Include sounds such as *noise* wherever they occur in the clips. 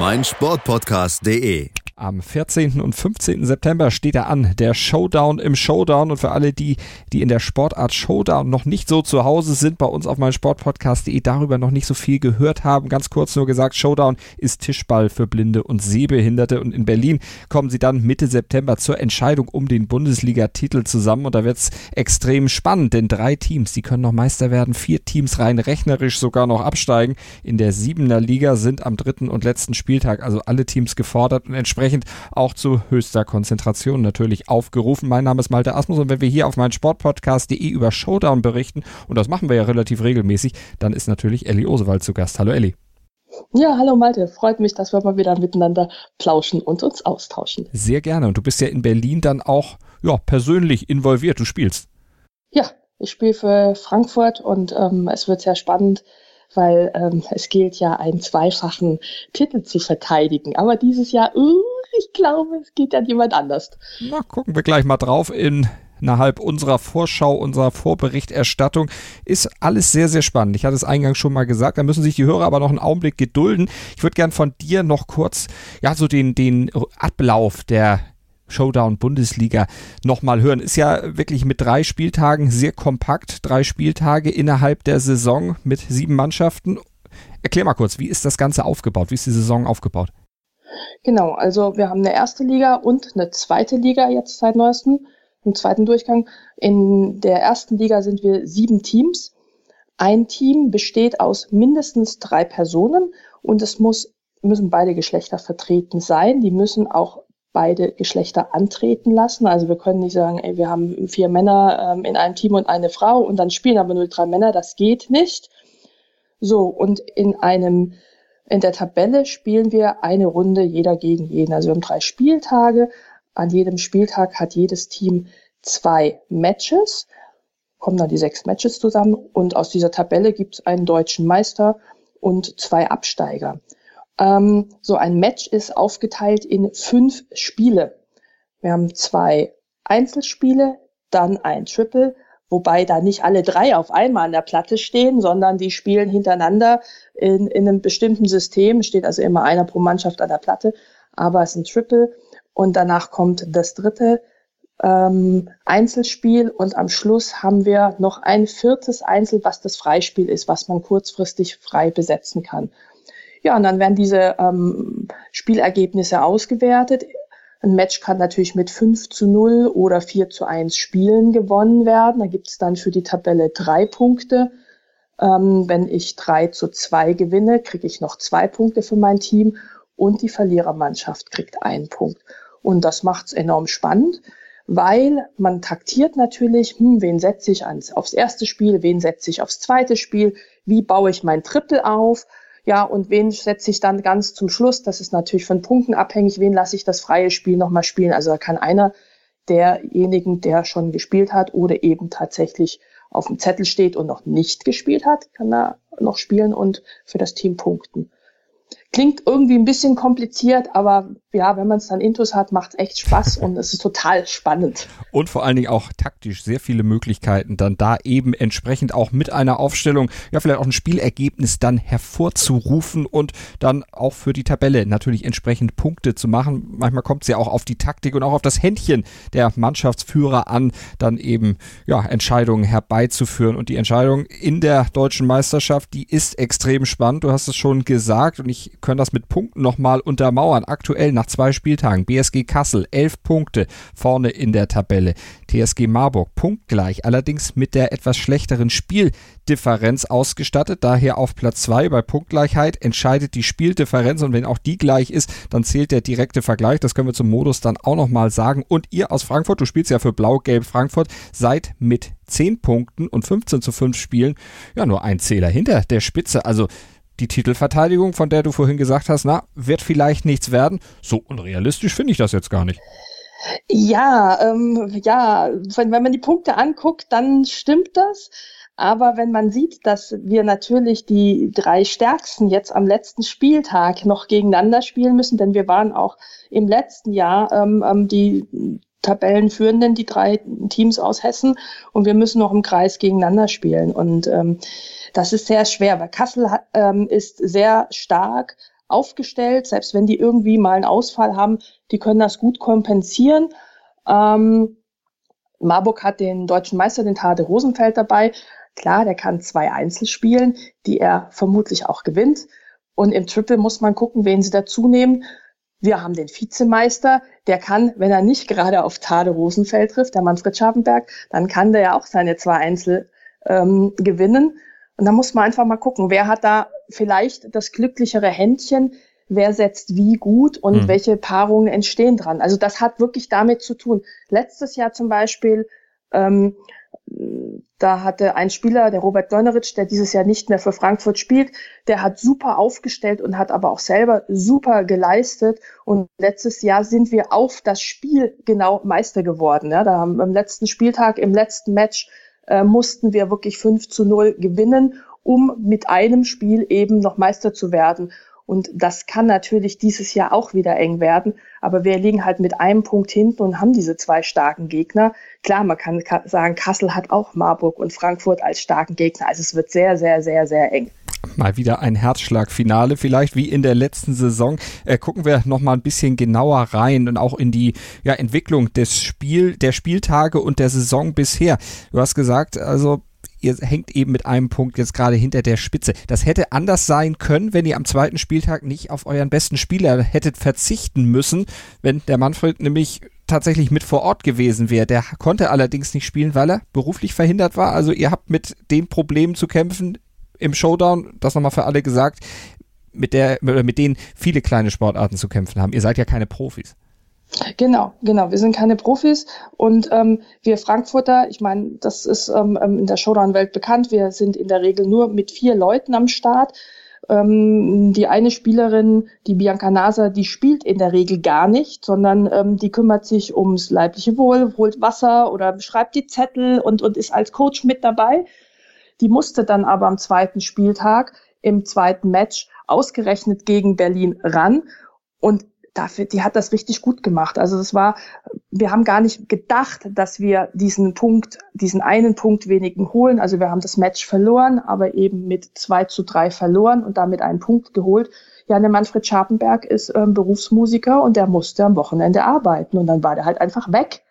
meinsportpodcast.de. Am 14. und 15. September steht er an, der Showdown im Showdown. Und für alle die, die in der Sportart Showdown noch nicht so zu Hause sind, bei uns auf meinem Sportpodcast.de darüber noch nicht so viel gehört haben, ganz kurz nur gesagt, Showdown ist Tischball für Blinde und Sehbehinderte. Und in Berlin kommen sie dann Mitte September zur Entscheidung um den Bundesliga-Titel zusammen. Und da wird es extrem spannend, denn drei Teams, die können noch Meister werden, vier Teams rein rechnerisch sogar noch absteigen. In der Siebener Liga sind am dritten und letzten Spieltag also alle Teams gefordert und entsprechend dementsprechend auch zu höchster Konzentration natürlich aufgerufen. Mein Name ist Malte Asmus und wenn wir hier auf meinen Sportpodcast.de über Showdown berichten, und das machen wir ja relativ regelmäßig, dann ist natürlich Elli Osewald zu Gast. Hallo Elli. Ja, hallo Malte. Freut mich, dass wir mal wieder miteinander plauschen und uns austauschen. Sehr gerne. Und du bist ja in Berlin dann auch ja, persönlich involviert. Du spielst. Ja, ich spiele für Frankfurt und ähm, es wird sehr spannend, weil ähm, es gilt ja, einen zweifachen Titel zu verteidigen. Aber dieses Jahr, uh, ich glaube, es geht an jemand anders. Na, gucken wir gleich mal drauf in innerhalb unserer Vorschau, unserer Vorberichterstattung ist alles sehr, sehr spannend. Ich hatte es eingangs schon mal gesagt, da müssen sich die Hörer aber noch einen Augenblick gedulden. Ich würde gern von dir noch kurz, ja, so den, den Ablauf der Showdown Bundesliga nochmal hören. Ist ja wirklich mit drei Spieltagen sehr kompakt. Drei Spieltage innerhalb der Saison mit sieben Mannschaften. Erklär mal kurz, wie ist das Ganze aufgebaut? Wie ist die Saison aufgebaut? Genau, also wir haben eine erste Liga und eine zweite Liga jetzt seit neuestem, im zweiten Durchgang. In der ersten Liga sind wir sieben Teams. Ein Team besteht aus mindestens drei Personen und es muss, müssen beide Geschlechter vertreten sein. Die müssen auch beide Geschlechter antreten lassen. Also wir können nicht sagen, ey, wir haben vier Männer ähm, in einem Team und eine Frau und dann spielen aber nur drei Männer. Das geht nicht. So, und in einem, in der Tabelle spielen wir eine Runde jeder gegen jeden. Also wir haben drei Spieltage. An jedem Spieltag hat jedes Team zwei Matches, kommen dann die sechs Matches zusammen und aus dieser Tabelle gibt es einen deutschen Meister und zwei Absteiger. Ähm, so ein Match ist aufgeteilt in fünf Spiele. Wir haben zwei Einzelspiele, dann ein Triple, wobei da nicht alle drei auf einmal an der Platte stehen, sondern die spielen hintereinander in, in einem bestimmten System, steht also immer einer pro Mannschaft an der Platte, aber es ist ein Triple und danach kommt das dritte ähm, Einzelspiel und am Schluss haben wir noch ein viertes Einzel, was das Freispiel ist, was man kurzfristig frei besetzen kann. Ja, und dann werden diese ähm, Spielergebnisse ausgewertet. Ein Match kann natürlich mit 5 zu 0 oder 4 zu 1 Spielen gewonnen werden. Da gibt es dann für die Tabelle drei Punkte. Ähm, wenn ich 3 zu 2 gewinne, kriege ich noch zwei Punkte für mein Team und die Verlierermannschaft kriegt einen Punkt. Und das macht es enorm spannend, weil man taktiert natürlich, hm, wen setze ich ans, aufs erste Spiel, wen setze ich aufs zweite Spiel, wie baue ich mein Triple auf, ja, und wen setze ich dann ganz zum Schluss? Das ist natürlich von Punkten abhängig. Wen lasse ich das freie Spiel nochmal spielen? Also da kann einer derjenigen, der schon gespielt hat oder eben tatsächlich auf dem Zettel steht und noch nicht gespielt hat, kann er noch spielen und für das Team punkten. Klingt irgendwie ein bisschen kompliziert, aber ja, wenn man es dann intus hat, macht es echt Spaß und es ist total spannend. Und vor allen Dingen auch taktisch sehr viele Möglichkeiten, dann da eben entsprechend auch mit einer Aufstellung, ja, vielleicht auch ein Spielergebnis dann hervorzurufen und dann auch für die Tabelle natürlich entsprechend Punkte zu machen. Manchmal kommt es ja auch auf die Taktik und auch auf das Händchen der Mannschaftsführer an, dann eben, ja, Entscheidungen herbeizuführen. Und die Entscheidung in der deutschen Meisterschaft, die ist extrem spannend. Du hast es schon gesagt und ich können das mit Punkten nochmal untermauern. Aktuell nach zwei Spieltagen BSG Kassel elf Punkte vorne in der Tabelle. TSG Marburg punktgleich, allerdings mit der etwas schlechteren Spieldifferenz ausgestattet. Daher auf Platz zwei bei Punktgleichheit entscheidet die Spieldifferenz und wenn auch die gleich ist, dann zählt der direkte Vergleich. Das können wir zum Modus dann auch nochmal sagen. Und ihr aus Frankfurt, du spielst ja für Blau-Gelb Frankfurt, seid mit 10 Punkten und 15 zu 5 Spielen ja nur ein Zähler hinter der Spitze. Also die Titelverteidigung, von der du vorhin gesagt hast, na, wird vielleicht nichts werden. So unrealistisch finde ich das jetzt gar nicht. Ja, ähm, ja, wenn, wenn man die Punkte anguckt, dann stimmt das. Aber wenn man sieht, dass wir natürlich die drei Stärksten jetzt am letzten Spieltag noch gegeneinander spielen müssen, denn wir waren auch im letzten Jahr ähm, ähm die Tabellenführenden, die drei Teams aus Hessen, und wir müssen noch im Kreis gegeneinander spielen. Und ähm, das ist sehr schwer, weil Kassel ähm, ist sehr stark aufgestellt, selbst wenn die irgendwie mal einen Ausfall haben, die können das gut kompensieren. Ähm, Marburg hat den deutschen Meister, den Tade Rosenfeld dabei. Klar, der kann zwei Einzel spielen, die er vermutlich auch gewinnt. Und im Triple muss man gucken, wen sie dazu nehmen. Wir haben den Vizemeister, der kann, wenn er nicht gerade auf Tade Rosenfeld trifft, der Manfred Scharpenberg, dann kann der ja auch seine zwei Einzel ähm, gewinnen. Und da muss man einfach mal gucken, wer hat da vielleicht das glücklichere Händchen, wer setzt wie gut und mhm. welche Paarungen entstehen dran. Also das hat wirklich damit zu tun. Letztes Jahr zum Beispiel, ähm, da hatte ein Spieler, der Robert Dönneritsch, der dieses Jahr nicht mehr für Frankfurt spielt, der hat super aufgestellt und hat aber auch selber super geleistet. Und letztes Jahr sind wir auf das Spiel genau Meister geworden. Ja, da haben am letzten Spieltag, im letzten Match äh, mussten wir wirklich 5 zu 0 gewinnen, um mit einem Spiel eben noch Meister zu werden. Und das kann natürlich dieses Jahr auch wieder eng werden. Aber wir liegen halt mit einem Punkt hinten und haben diese zwei starken Gegner. Klar, man kann sagen, Kassel hat auch Marburg und Frankfurt als starken Gegner. Also es wird sehr, sehr, sehr, sehr eng mal wieder ein Herzschlagfinale, vielleicht wie in der letzten Saison. Äh, gucken wir noch mal ein bisschen genauer rein und auch in die ja, Entwicklung des Spiel, der Spieltage und der Saison bisher. Du hast gesagt, also ihr hängt eben mit einem Punkt jetzt gerade hinter der Spitze. Das hätte anders sein können, wenn ihr am zweiten Spieltag nicht auf euren besten Spieler hättet verzichten müssen, wenn der Manfred nämlich tatsächlich mit vor Ort gewesen wäre. Der konnte allerdings nicht spielen, weil er beruflich verhindert war. Also ihr habt mit den Problemen zu kämpfen im Showdown, das nochmal für alle gesagt, mit der, mit denen viele kleine Sportarten zu kämpfen haben. Ihr seid ja keine Profis. Genau, genau. Wir sind keine Profis und ähm, wir Frankfurter, ich meine, das ist ähm, ähm, in der Showdown-Welt bekannt. Wir sind in der Regel nur mit vier Leuten am Start. Ähm, die eine Spielerin, die Bianca Nasa, die spielt in der Regel gar nicht, sondern ähm, die kümmert sich ums leibliche Wohl, holt Wasser oder schreibt die Zettel und, und ist als Coach mit dabei. Die musste dann aber am zweiten Spieltag im zweiten Match ausgerechnet gegen Berlin ran. Und dafür, die hat das richtig gut gemacht. Also das war, wir haben gar nicht gedacht, dass wir diesen Punkt, diesen einen Punkt wenigen holen. Also wir haben das Match verloren, aber eben mit zwei zu drei verloren und damit einen Punkt geholt. Ja, der Manfred Scharpenberg ist ähm, Berufsmusiker und der musste am Wochenende arbeiten und dann war der halt einfach weg.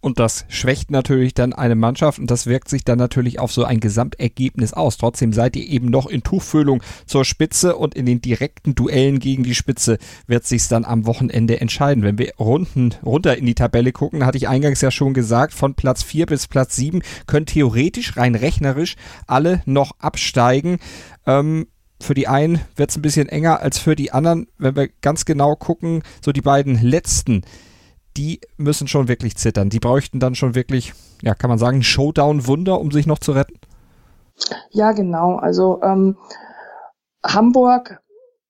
Und das schwächt natürlich dann eine Mannschaft und das wirkt sich dann natürlich auf so ein Gesamtergebnis aus. Trotzdem seid ihr eben noch in Tuchfühlung zur Spitze und in den direkten Duellen gegen die Spitze wird sich's dann am Wochenende entscheiden. Wenn wir runden, runter in die Tabelle gucken, hatte ich eingangs ja schon gesagt, von Platz 4 bis Platz 7 können theoretisch, rein rechnerisch, alle noch absteigen. Ähm, für die einen wird's ein bisschen enger als für die anderen. Wenn wir ganz genau gucken, so die beiden letzten, die müssen schon wirklich zittern. Die bräuchten dann schon wirklich, ja, kann man sagen, Showdown-Wunder, um sich noch zu retten? Ja, genau. Also ähm, Hamburg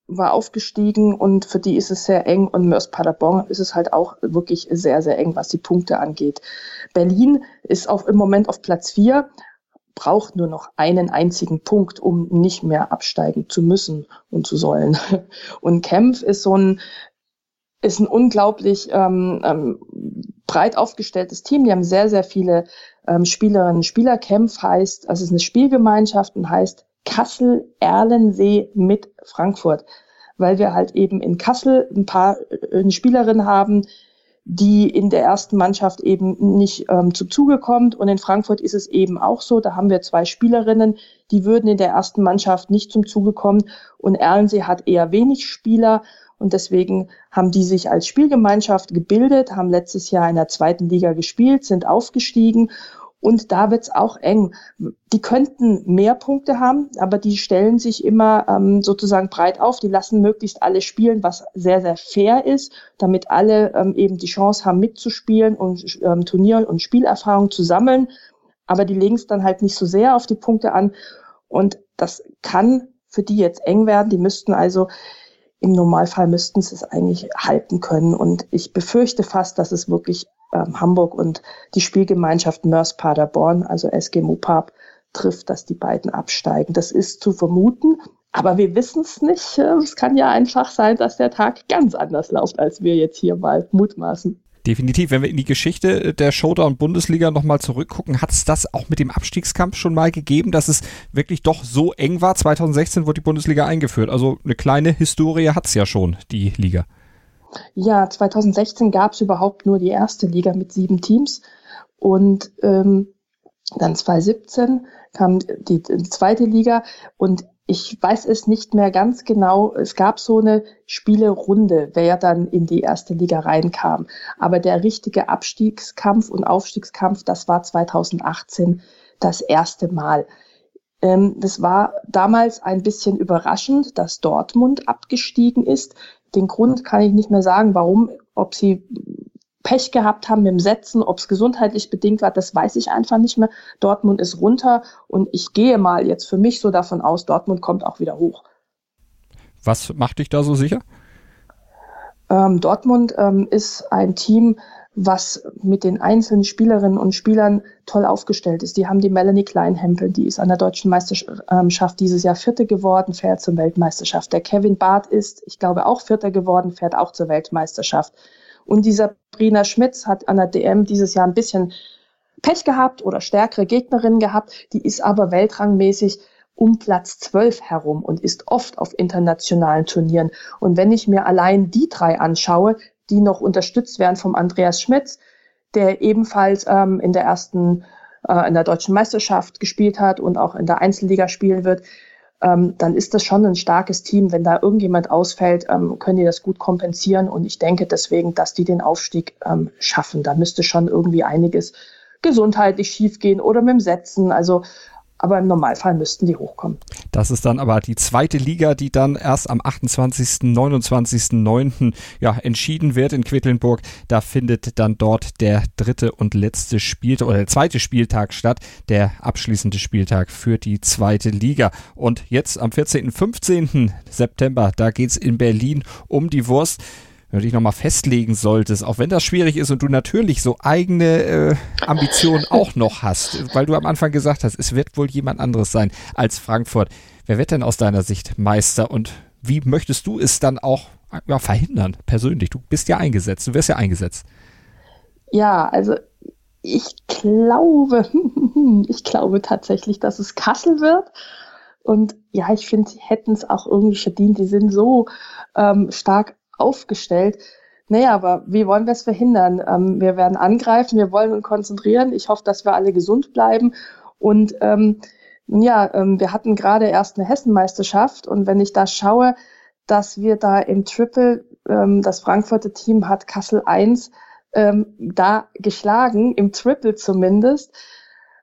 war aufgestiegen und für die ist es sehr eng und Mörs Paderborn ist es halt auch wirklich sehr, sehr eng, was die Punkte angeht. Berlin ist auch im Moment auf Platz vier, braucht nur noch einen einzigen Punkt, um nicht mehr absteigen zu müssen und zu sollen. *laughs* Und Kempf ist so ein ist ein unglaublich ähm, ähm, breit aufgestelltes Team. Die haben sehr, sehr viele ähm, Spielerinnen und Spieler. Kempf heißt, also es ist eine Spielgemeinschaft und heißt Kassel Erlensee mit Frankfurt, weil wir halt eben in Kassel ein paar äh, Spielerinnen haben, die in der ersten Mannschaft eben nicht ähm, zum Zuge kommt. Und in Frankfurt ist es eben auch so. Da haben wir zwei Spielerinnen, die würden in der ersten Mannschaft nicht zum Zuge kommen. Und Erlensee hat eher wenig Spieler. Und deswegen haben die sich als Spielgemeinschaft gebildet, haben letztes Jahr in der zweiten Liga gespielt, sind aufgestiegen. Und da wird's auch eng. Die könnten mehr Punkte haben, aber die stellen sich immer ähm, sozusagen breit auf. Die lassen möglichst alle spielen, was sehr, sehr fair ist, damit alle ähm, eben die Chance haben, mitzuspielen und ähm, Turnier- und Spielerfahrung zu sammeln. Aber die legen es dann halt nicht so sehr auf die Punkte an. Und das kann für die jetzt eng werden. Die müssten also im Normalfall müssten sie es eigentlich halten können. Und ich befürchte fast, dass es wirklich ähm, Hamburg und die Spielgemeinschaft Mörs Paderborn, also SG Mopap, trifft, dass die beiden absteigen. Das ist zu vermuten, aber wir wissen es nicht. Es kann ja einfach sein, dass der Tag ganz anders läuft, als wir jetzt hier mal mutmaßen. Definitiv, wenn wir in die Geschichte der Showdown-Bundesliga nochmal zurückgucken, hat es das auch mit dem Abstiegskampf schon mal gegeben, dass es wirklich doch so eng war. 2016 wurde die Bundesliga eingeführt. Also eine kleine Historie hat es ja schon, die Liga. Ja, 2016 gab es überhaupt nur die erste Liga mit sieben Teams. Und ähm, dann 2017 kam die, die zweite Liga und ich weiß es nicht mehr ganz genau. Es gab so eine Spielerunde, wer dann in die erste Liga reinkam. Aber der richtige Abstiegskampf und Aufstiegskampf, das war 2018 das erste Mal. Ähm, das war damals ein bisschen überraschend, dass Dortmund abgestiegen ist. Den Grund kann ich nicht mehr sagen, warum, ob sie Pech gehabt haben mit dem Setzen, ob es gesundheitlich bedingt war, das weiß ich einfach nicht mehr. Dortmund ist runter und ich gehe mal jetzt für mich so davon aus, Dortmund kommt auch wieder hoch. Was macht dich da so sicher? Ähm, Dortmund ähm, ist ein Team, was mit den einzelnen Spielerinnen und Spielern toll aufgestellt ist. Die haben die Melanie Kleinhempel, die ist an der deutschen Meisterschaft dieses Jahr Vierte geworden, fährt zur Weltmeisterschaft. Der Kevin Barth ist, ich glaube, auch Vierter geworden, fährt auch zur Weltmeisterschaft. Und dieser Brina Schmitz hat an der DM dieses Jahr ein bisschen Pech gehabt oder stärkere Gegnerinnen gehabt. Die ist aber weltrangmäßig um Platz 12 herum und ist oft auf internationalen Turnieren. Und wenn ich mir allein die drei anschaue, die noch unterstützt werden vom Andreas Schmitz, der ebenfalls ähm, in der ersten, äh, in der deutschen Meisterschaft gespielt hat und auch in der Einzelliga spielen wird, ähm, dann ist das schon ein starkes Team. Wenn da irgendjemand ausfällt, ähm, können die das gut kompensieren. Und ich denke deswegen, dass die den Aufstieg ähm, schaffen. Da müsste schon irgendwie einiges gesundheitlich schiefgehen oder mit dem Setzen. Also aber im Normalfall müssten die hochkommen. Das ist dann aber die zweite Liga, die dann erst am 28., 29., ja, entschieden wird in Quedlinburg. Da findet dann dort der dritte und letzte Spieltag oder der zweite Spieltag statt, der abschließende Spieltag für die zweite Liga. Und jetzt am 14., 15. September, da geht's in Berlin um die Wurst wenn du dich nochmal festlegen solltest, auch wenn das schwierig ist und du natürlich so eigene äh, Ambitionen *laughs* auch noch hast, weil du am Anfang gesagt hast, es wird wohl jemand anderes sein als Frankfurt. Wer wird denn aus deiner Sicht Meister und wie möchtest du es dann auch ja, verhindern, persönlich? Du bist ja eingesetzt, du wirst ja eingesetzt. Ja, also ich glaube, *laughs* ich glaube tatsächlich, dass es Kassel wird. Und ja, ich finde, sie hätten es auch irgendwie verdient. Die sind so ähm, stark aufgestellt. Naja, aber wie wollen wir es verhindern? Ähm, wir werden angreifen, wir wollen uns konzentrieren. Ich hoffe, dass wir alle gesund bleiben. Und ähm, ja, ähm, wir hatten gerade erst eine Hessenmeisterschaft und wenn ich da schaue, dass wir da im Triple, ähm, das Frankfurter Team hat Kassel 1 ähm, da geschlagen, im Triple zumindest.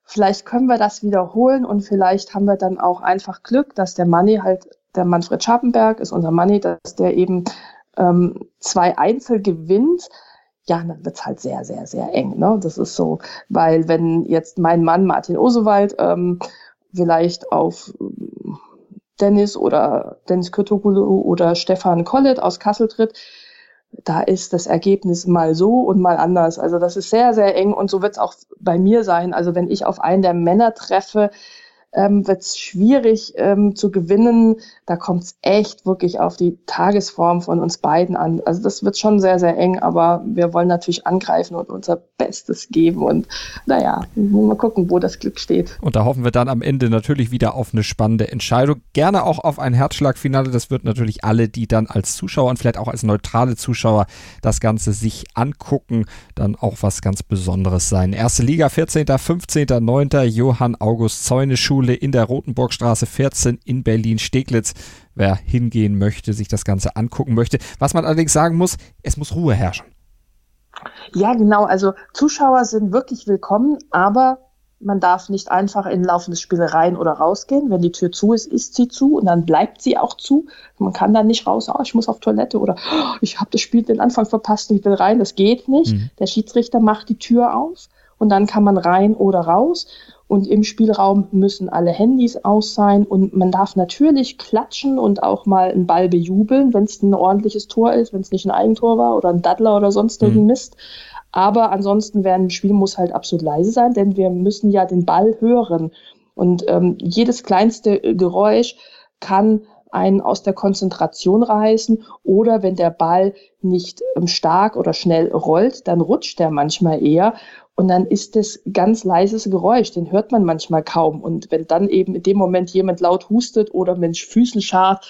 Vielleicht können wir das wiederholen und vielleicht haben wir dann auch einfach Glück, dass der Manni halt, der Manfred Scharpenberg ist unser Manni, dass der eben ähm, zwei Einzel gewinnt, ja, dann wird's halt sehr, sehr, sehr eng. Ne? Das ist so, weil wenn jetzt mein Mann Martin Osewald ähm, vielleicht auf ähm, Dennis oder Dennis Kürtogulu oder Stefan Kollet aus Kassel tritt, da ist das Ergebnis mal so und mal anders. Also das ist sehr, sehr eng und so wird's auch bei mir sein. Also wenn ich auf einen der Männer treffe, ähm, wird es schwierig ähm, zu gewinnen. Da kommt es echt wirklich auf die Tagesform von uns beiden an. Also das wird schon sehr, sehr eng, aber wir wollen natürlich angreifen und unser Bestes geben. Und naja, mal gucken, wo das Glück steht. Und da hoffen wir dann am Ende natürlich wieder auf eine spannende Entscheidung. Gerne auch auf ein Herzschlagfinale. Das wird natürlich alle, die dann als Zuschauer und vielleicht auch als neutrale Zuschauer das Ganze sich angucken, dann auch was ganz Besonderes sein. Erste Liga, 14., 15., 9. Johann August Zäune Schule in der Rotenburgstraße 14 in Berlin-Steglitz. Wer hingehen möchte, sich das Ganze angucken möchte. Was man allerdings sagen muss, es muss Ruhe herrschen. Ja, genau. Also Zuschauer sind wirklich willkommen, aber man darf nicht einfach in laufendes Spiel rein oder rausgehen. Wenn die Tür zu ist, ist sie zu und dann bleibt sie auch zu. Man kann dann nicht raus, oh, ich muss auf Toilette oder oh, ich habe das Spiel den Anfang verpasst und ich will rein. Das geht nicht. Mhm. Der Schiedsrichter macht die Tür auf und dann kann man rein oder raus. Und im Spielraum müssen alle Handys aus sein und man darf natürlich klatschen und auch mal einen Ball bejubeln, wenn es ein ordentliches Tor ist, wenn es nicht ein Eigentor war oder ein Daddler oder sonst irgendein mhm. Mist. Aber ansonsten werden Spiel muss halt absolut leise sein, denn wir müssen ja den Ball hören. Und ähm, jedes kleinste Geräusch kann einen aus der Konzentration reißen oder wenn der Ball nicht ähm, stark oder schnell rollt, dann rutscht er manchmal eher und dann ist es ganz leises Geräusch, den hört man manchmal kaum. Und wenn dann eben in dem Moment jemand laut hustet oder Mensch Füßen scharrt,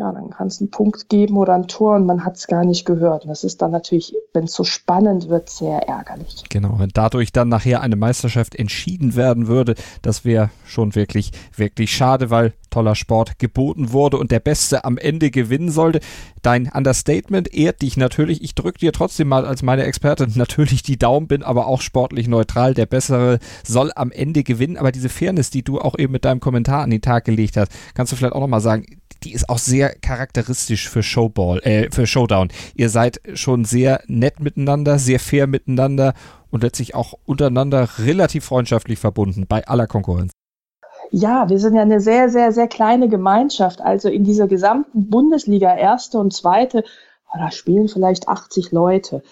ja, dann kann es einen Punkt geben oder ein Tor und man hat es gar nicht gehört. Und das ist dann natürlich, wenn es so spannend wird, sehr ärgerlich. Genau, wenn dadurch dann nachher eine Meisterschaft entschieden werden würde, das wäre schon wirklich, wirklich schade, weil toller Sport geboten wurde und der Beste am Ende gewinnen sollte. Dein Understatement ehrt dich natürlich. Ich drücke dir trotzdem mal als meine Expertin *laughs* natürlich die Daumen, bin aber auch sportlich neutral. Der Bessere soll am Ende gewinnen. Aber diese Fairness, die du auch eben mit deinem Kommentar an den Tag gelegt hast, kannst du vielleicht auch nochmal sagen, die ist auch sehr charakteristisch für Showball, äh, für Showdown. Ihr seid schon sehr nett miteinander, sehr fair miteinander und letztlich auch untereinander relativ freundschaftlich verbunden bei aller Konkurrenz. Ja, wir sind ja eine sehr, sehr, sehr kleine Gemeinschaft. Also in dieser gesamten Bundesliga, erste und zweite, oh, da spielen vielleicht 80 Leute.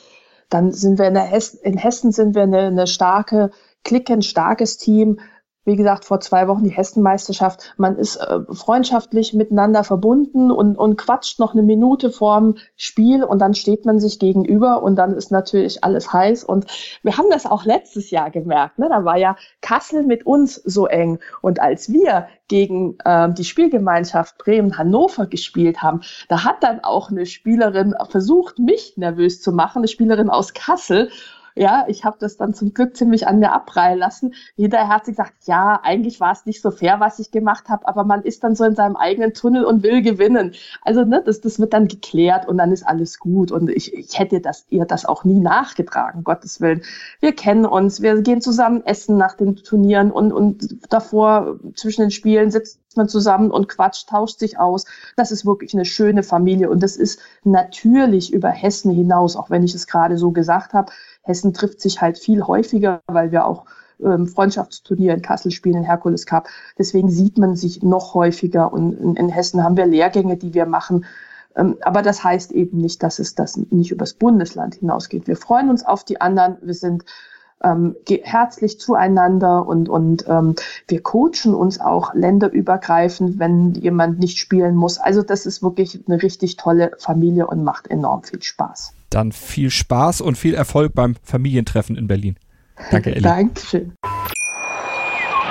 Dann sind wir in, Hessen, in Hessen sind wir eine, eine starke ein starkes Team wie gesagt, vor zwei Wochen die Hessenmeisterschaft. Man ist äh, freundschaftlich miteinander verbunden und, und quatscht noch eine Minute vorm Spiel und dann steht man sich gegenüber und dann ist natürlich alles heiß. Und wir haben das auch letztes Jahr gemerkt. Ne? Da war ja Kassel mit uns so eng. Und als wir gegen äh, die Spielgemeinschaft Bremen-Hannover gespielt haben, da hat dann auch eine Spielerin versucht, mich nervös zu machen, eine Spielerin aus Kassel. Ja, ich habe das dann zum Glück ziemlich an mir abprallen lassen. Jeder hat sich gesagt, ja, eigentlich war es nicht so fair, was ich gemacht habe, aber man ist dann so in seinem eigenen Tunnel und will gewinnen. Also ne, das, das wird dann geklärt und dann ist alles gut. Und ich, ich hätte das, ihr das auch nie nachgetragen, Gottes Willen. Wir kennen uns, wir gehen zusammen essen nach den Turnieren und, und davor zwischen den Spielen sitzt man zusammen und quatscht, tauscht sich aus. Das ist wirklich eine schöne Familie und das ist natürlich über Hessen hinaus, auch wenn ich es gerade so gesagt habe. Hessen trifft sich halt viel häufiger, weil wir auch ähm, Freundschaftsturnier in Kassel spielen, Herkules Cup. Deswegen sieht man sich noch häufiger und in, in Hessen haben wir Lehrgänge, die wir machen. Ähm, aber das heißt eben nicht, dass es das nicht übers Bundesland hinausgeht. Wir freuen uns auf die anderen. Wir sind ähm, herzlich zueinander und, und ähm, wir coachen uns auch länderübergreifend, wenn jemand nicht spielen muss. Also das ist wirklich eine richtig tolle Familie und macht enorm viel Spaß. Dann viel Spaß und viel Erfolg beim Familientreffen in Berlin. Danke, Elli. Dankeschön.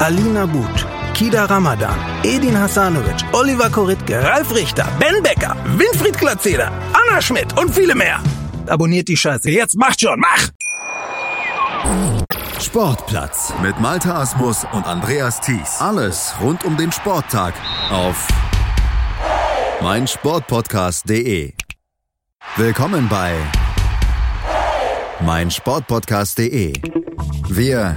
Alina But, Kida Ramadan, Edin Hasanovic, Oliver Koritke, Ralf Richter, Ben Becker, Winfried Glatzeder, Anna Schmidt und viele mehr. Abonniert die Scheiße. Jetzt macht schon, mach! Sportplatz mit Malta Asmus und Andreas Thies. Alles rund um den Sporttag auf meinsportpodcast.de. Willkommen bei meinsportpodcast.de. Wir